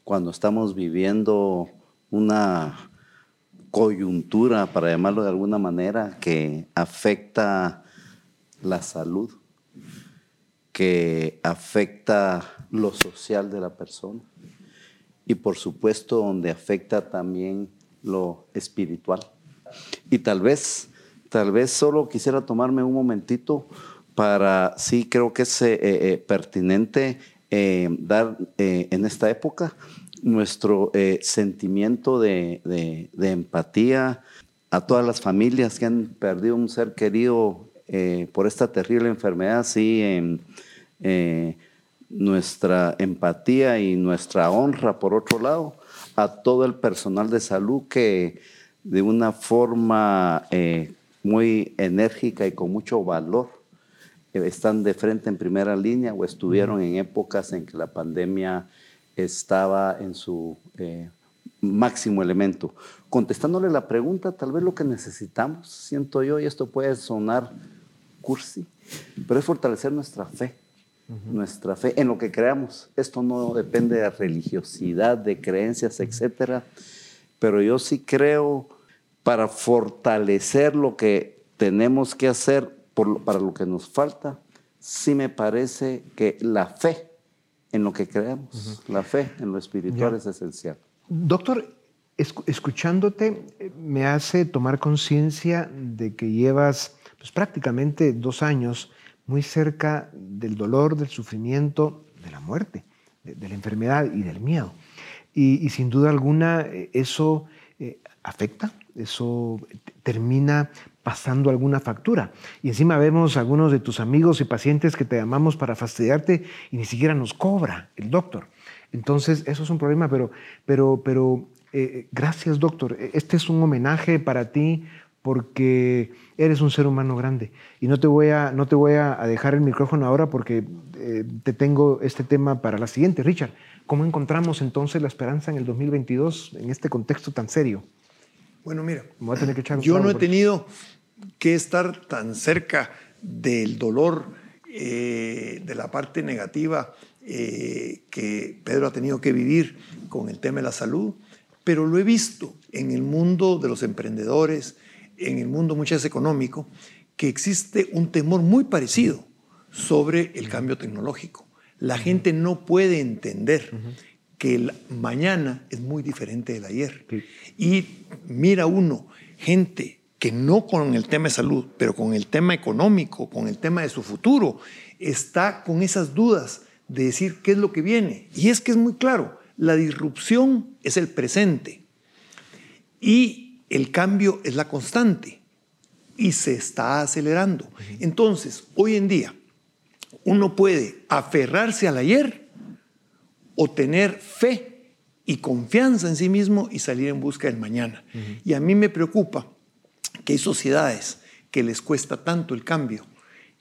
cuando estamos viviendo una coyuntura, para llamarlo de alguna manera, que afecta la salud, que afecta lo social de la persona y por supuesto donde afecta también lo espiritual. Y tal vez, tal vez solo quisiera tomarme un momentito para, sí creo que es eh, eh, pertinente eh, dar en esta época nuestro sentimiento de, empatía a todas las familias que han perdido un ser querido por esta terrible enfermedad, sí, nuestra empatía y nuestra honra, por otro lado, a todo el personal de salud que de una forma muy enérgica y con mucho valor están de frente en primera línea o estuvieron en épocas en que la pandemia estaba en su eh, máximo elemento. Contestándole la pregunta, tal vez lo que necesitamos, siento yo, y esto puede sonar cursi, pero es fortalecer nuestra fe, nuestra fe en lo que creamos. Esto no depende de religiosidad, de creencias, etcétera, pero yo sí creo para fortalecer lo que tenemos que hacer para lo que nos falta, sí me parece que la fe en lo que creemos, la fe en lo espiritual es esencial. Doctor, escuchándote eh, me hace tomar conciencia de que llevas pues, prácticamente dos años muy cerca del dolor, del sufrimiento, de la muerte, de, la enfermedad y del miedo. Y, sin duda alguna eh, eso eh, afecta, eso termina pasando alguna factura. Y encima vemos algunos de tus amigos y pacientes que te llamamos para fastidiarte y ni siquiera nos cobra el doctor. Entonces, eso es un problema, pero, pero, pero eh, gracias doctor. E, este es un homenaje para ti porque eres un ser humano grande. Y no te voy a, no te voy a dejar el micrófono ahora porque eh, te tengo este tema para la siguiente. Richard, ¿cómo encontramos entonces la esperanza en el 2022 en este contexto tan serio? Bueno, mira, yo no he tenido que estar tan cerca del dolor, eh, de la parte negativa eh, que Pedro ha tenido que vivir con el tema de la salud, pero lo he visto en el mundo de los emprendedores, en el mundo muchas veces económico, que existe un temor muy parecido sobre el cambio tecnológico. La gente no puede entender que el mañana es muy diferente del ayer. Y mira uno, gente que no con el tema de salud, pero con el tema económico, con el tema de su futuro, está con esas dudas de decir qué es lo que viene. Y es que es muy claro, la disrupción es el presente y el cambio es la constante y se está acelerando. Entonces, hoy en día, uno puede aferrarse al ayer o tener fe y confianza en sí mismo y salir en busca del mañana. Y a mí me preocupa que hay sociedades que les cuesta tanto el cambio,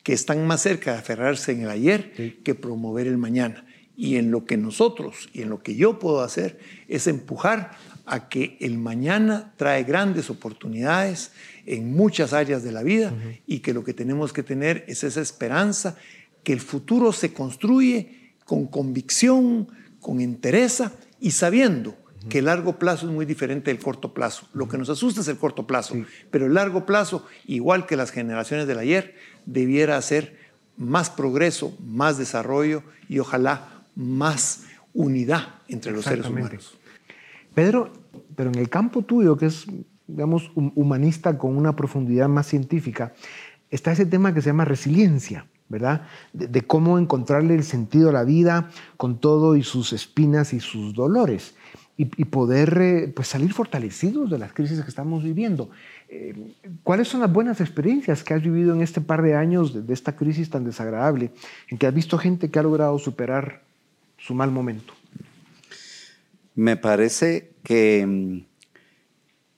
que están más cerca de aferrarse en el ayer que promover el mañana. Y en lo que nosotros y en lo que yo puedo hacer es empujar a que el mañana trae grandes oportunidades en muchas áreas de la vida y que lo que tenemos que tener es esa esperanza que el futuro se construye con convicción, con entereza y sabiendo que el largo plazo es muy diferente del corto plazo. Lo que nos asusta es el corto plazo, pero el largo plazo, igual que las generaciones del ayer, debiera hacer más progreso, más desarrollo y ojalá más unidad entre los seres humanos. Pedro, pero en el campo tuyo, que es, digamos, humanista con una profundidad más científica, está ese tema que se llama resiliencia. ¿Verdad? De, cómo encontrarle el sentido a la vida con todo y sus espinas y sus dolores. Y, poder eh, pues salir fortalecidos de las crisis que estamos viviendo. Eh, ¿Cuáles son las buenas experiencias que has vivido en este par de años de, de esta crisis tan desagradable, en que has visto gente que ha logrado superar su mal momento? Me parece que mm,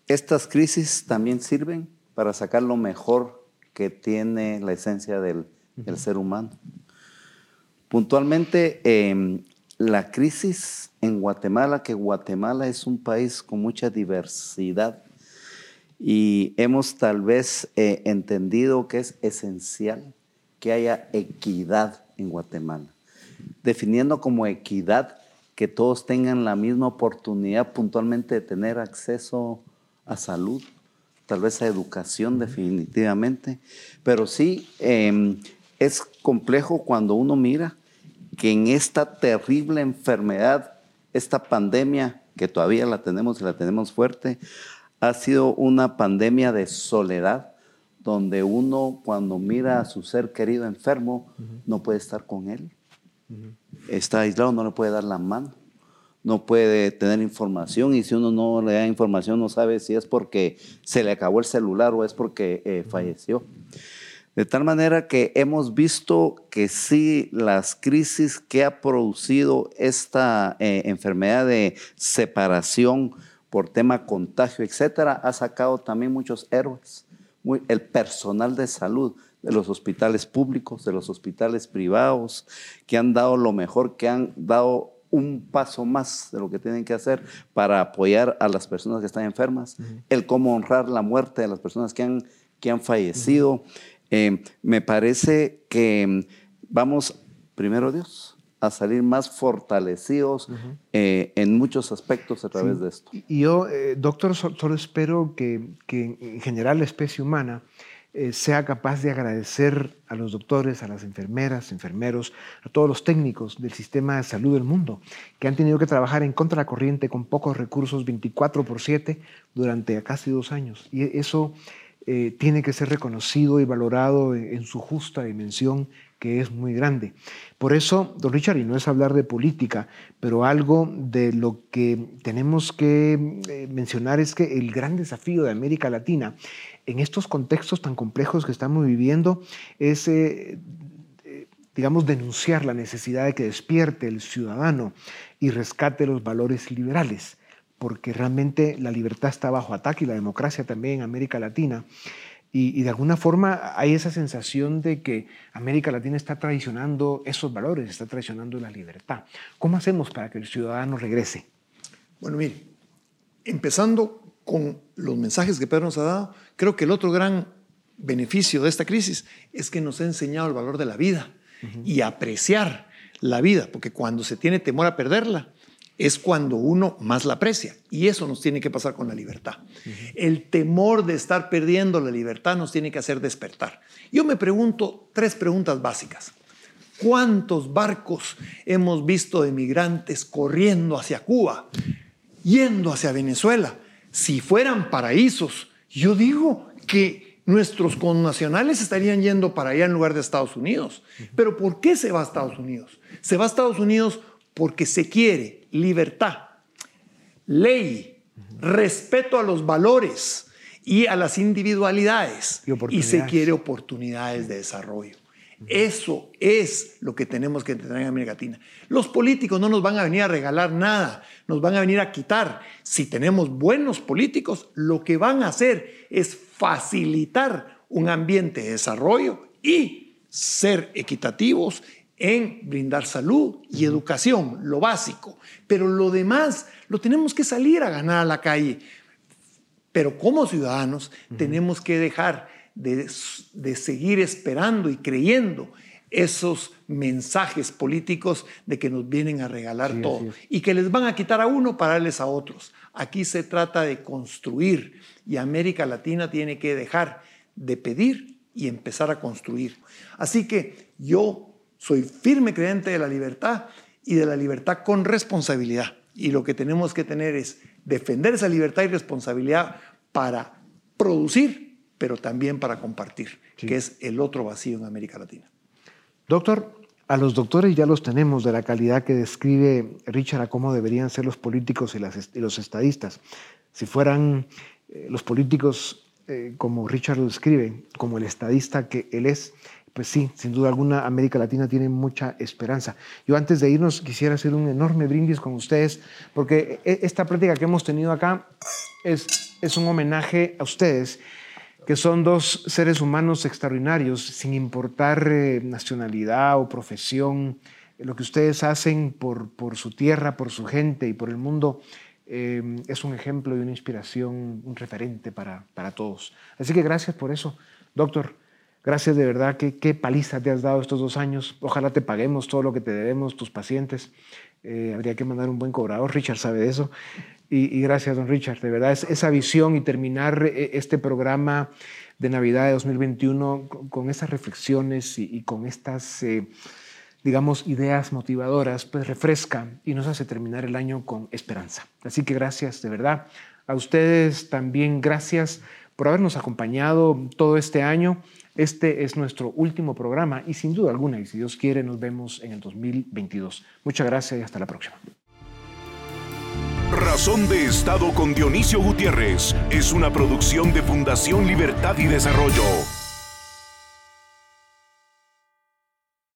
estas crisis también sirven para sacar lo mejor que tiene la esencia del, el ser humano. Puntualmente, em, la crisis en Guatemala, que Guatemala es un país con mucha diversidad y hemos tal vez eh, entendido que es esencial que haya equidad en Guatemala, definiendo como equidad que todos tengan la misma oportunidad puntualmente de tener acceso a salud, tal vez a educación definitivamente, pero sí em, es complejo cuando uno mira que en esta terrible enfermedad, esta pandemia que todavía la tenemos y la tenemos fuerte, ha sido una pandemia de soledad, donde uno cuando mira a su ser querido enfermo no puede estar con él. Está aislado, no le puede dar la mano, no puede tener información y si uno no le da información no sabe si es porque se le acabó el celular o es porque eh, falleció. De tal manera que hemos visto que sí, las crisis que ha producido esta eh, enfermedad de separación, por tema contagio, etcétera, ha sacado también muchos héroes. el personal de salud de los hospitales públicos, de los hospitales privados, que han dado lo mejor, que han dado un paso más de lo que tienen que hacer para apoyar a las personas que están enfermas, el cómo honrar la muerte de las personas que han, que han fallecido. Eh, me parece que vamos, primero Dios, a salir más fortalecidos eh, en muchos aspectos a través de esto. Y yo, eh, doctor, solo espero que, en general la especie humana eh, sea capaz de agradecer a los doctores, a las enfermeras, enfermeros, a todos los técnicos del sistema de salud del mundo, que han tenido que trabajar en contra de la corriente con pocos recursos 24 por 7 durante casi dos años. Y eso tiene que ser reconocido y valorado en su justa dimensión que es muy grande. Por eso, don Richard, y no es hablar de política, pero algo de lo que tenemos que eh, mencionar es que el gran desafío de América Latina en estos contextos tan complejos que estamos viviendo es, eh, eh, digamos, denunciar la necesidad de que despierte el ciudadano y rescate los valores liberales, porque realmente la libertad está bajo ataque y la democracia también en América Latina. Y, de alguna forma hay esa sensación de que América Latina está traicionando esos valores, está traicionando la libertad. ¿Cómo hacemos para que el ciudadano regrese? Bueno, mire, empezando con los mensajes que Pedro nos ha dado, creo que el otro gran beneficio de esta crisis es que nos ha enseñado el valor de la vida y apreciar la vida, porque cuando se tiene temor a perderla, es cuando uno más la aprecia. Y eso nos tiene que pasar con la libertad. El temor de estar perdiendo la libertad nos tiene que hacer despertar. Yo me pregunto tres preguntas básicas. ¿Cuántos barcos hemos visto de migrantes corriendo hacia Cuba, yendo hacia Venezuela? Si fueran paraísos, yo digo que nuestros connacionales estarían yendo para allá en lugar de Estados Unidos. Pero ¿por qué se va a Estados Unidos? Se va a Estados Unidos porque se quiere libertad, ley, respeto a los valores y a las individualidades y, se quiere oportunidades de desarrollo. Eso es lo que tenemos que tener en América Latina. Los políticos no nos van a venir a regalar nada, nos van a venir a quitar. Si tenemos buenos políticos, lo que van a hacer es facilitar un ambiente de desarrollo y ser equitativos en brindar salud y educación, lo básico. Pero lo demás lo tenemos que salir a ganar a la calle. Pero como ciudadanos tenemos que dejar de, seguir esperando y creyendo esos mensajes políticos de que nos vienen a regalar todo y que les van a quitar a uno para darles a otros. Aquí se trata de construir y América Latina tiene que dejar de pedir y empezar a construir. Así que yo soy firme creyente de la libertad y de la libertad con responsabilidad. Y lo que tenemos que tener es defender esa libertad y responsabilidad para producir, pero también para compartir, que es el otro vacío en América Latina. Doctor, a los doctores ya los tenemos de la calidad que describe Richard a cómo deberían ser los políticos y, los estadistas. Si fueran eh, los políticos eh, como Richard lo describe, como el estadista que él es, pues sí, sin duda alguna América Latina tiene mucha esperanza. Yo antes de irnos quisiera hacer un enorme brindis con ustedes, porque e, esta práctica que hemos tenido acá es, es un homenaje a ustedes, que son dos seres humanos extraordinarios, sin importar eh, nacionalidad o profesión. Lo que ustedes hacen por, por su tierra, por su gente y por el mundo eh, es un ejemplo y una inspiración, un referente para, para todos. Así que gracias por eso, doctor. Gracias de verdad, qué, qué paliza te has dado estos dos años. Ojalá te paguemos todo lo que te debemos, tus pacientes. Eh, habría que mandar un buen cobrador, Richard sabe de eso. Y, gracias, don Richard, de verdad, es, esa visión y terminar eh, este programa de Navidad de 2021 con, esas reflexiones y, con estas, eh, digamos, ideas motivadoras, pues refresca y nos hace terminar el año con esperanza. Así que gracias, de verdad. A ustedes también gracias por habernos acompañado todo este año. Este es nuestro último programa y sin duda alguna, y si Dios quiere, nos vemos en el 2022. Muchas gracias y hasta la próxima. Razón de Estado con Dionisio Gutiérrez es una producción de Fundación Libertad y Desarrollo.